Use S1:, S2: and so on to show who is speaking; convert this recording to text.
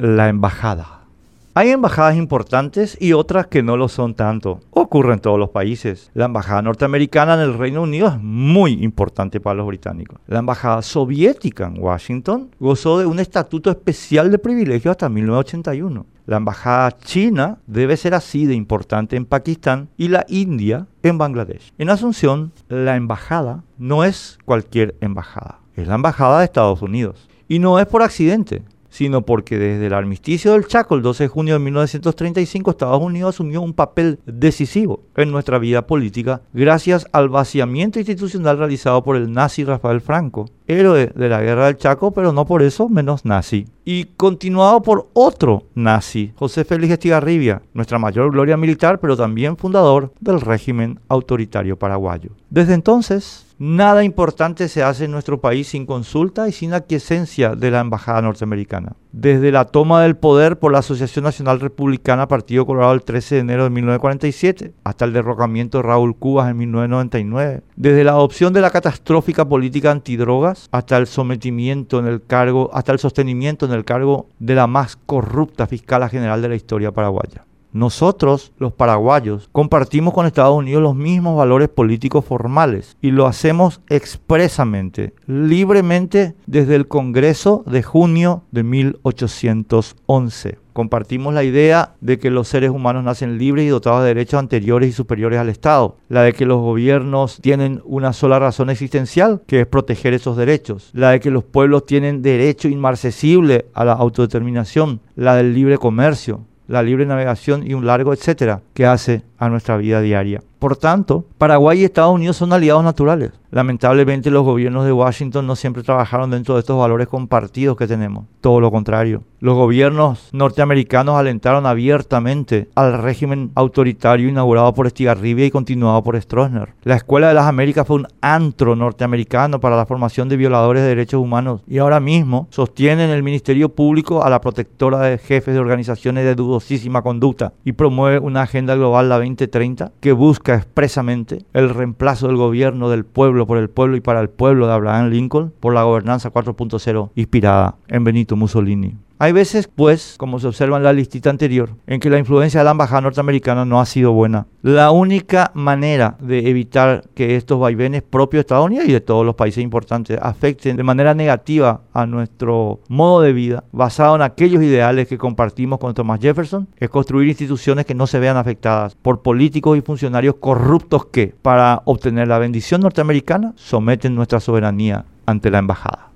S1: la embajada. Hay embajadas importantes y otras que no lo son tanto. Ocurre en todos los países. La embajada norteamericana en el Reino Unido es muy importante para los británicos. La embajada soviética en Washington gozó de un estatuto especial de privilegio hasta 1981. La embajada china debe ser así de importante en Pakistán y la India en Bangladesh. En Asunción, la embajada no es cualquier embajada, es la embajada de Estados Unidos. Y no es por accidente sino porque desde el armisticio del Chaco, el 12 de junio de 1935, Estados Unidos asumió un papel decisivo en nuestra vida política gracias al vaciamiento institucional realizado por el nazi Rafael Franco, héroe de la guerra del Chaco, pero no por eso menos nazi. Y continuado por otro nazi, José Félix Estigarribia, nuestra mayor gloria militar, pero también fundador del régimen autoritario paraguayo. Desde entonces, Nada importante se hace en nuestro país sin consulta y sin aquiescencia de la Embajada norteamericana. Desde la toma del poder por la Asociación Nacional Republicana Partido Colorado el 13 de enero de 1947 hasta el derrocamiento de Raúl Cubas en 1999. Desde la adopción de la catastrófica política antidrogas hasta el sometimiento en el cargo, hasta el sostenimiento en el cargo de la más corrupta fiscala general de la historia paraguaya. Nosotros, los paraguayos, compartimos con Estados Unidos los mismos valores políticos formales y lo hacemos expresamente, libremente desde el Congreso de junio de 1811. Compartimos la idea de que los seres humanos nacen libres y dotados de derechos anteriores y superiores al Estado, la de que los gobiernos tienen una sola razón existencial, que es proteger esos derechos, la de que los pueblos tienen derecho inmarcesible a la autodeterminación, la del libre comercio, la libre navegación y un largo etcétera que hace a nuestra vida diaria. Por tanto, Paraguay y Estados Unidos son aliados naturales. Lamentablemente los gobiernos de Washington no siempre trabajaron dentro de estos valores compartidos que tenemos. Todo lo contrario. Los gobiernos norteamericanos alentaron abiertamente al régimen autoritario inaugurado por Estigarribia y continuado por Stroessner. La Escuela de las Américas fue un antro norteamericano para la formación de violadores de derechos humanos y ahora mismo sostienen el Ministerio Público a la protectora de jefes de organizaciones de dudosísima conducta y promueve una agenda global, la 2030, que expresamente el reemplazo del gobierno del pueblo por el pueblo y para el pueblo de Abraham Lincoln por la gobernanza 4.0 inspirada en Benito Mussolini. Hay veces, pues, como se observa en la listita anterior, en que la influencia de la embajada norteamericana no ha sido buena. La única manera de evitar que estos vaivenes propios de Estados Unidos y de todos los países importantes afecten de manera negativa a nuestro modo de vida, basado en aquellos ideales que compartimos con Thomas Jefferson, es construir instituciones que no se vean afectadas por políticos y funcionarios corruptos que, para obtener la bendición norteamericana, someten nuestra soberanía ante la embajada.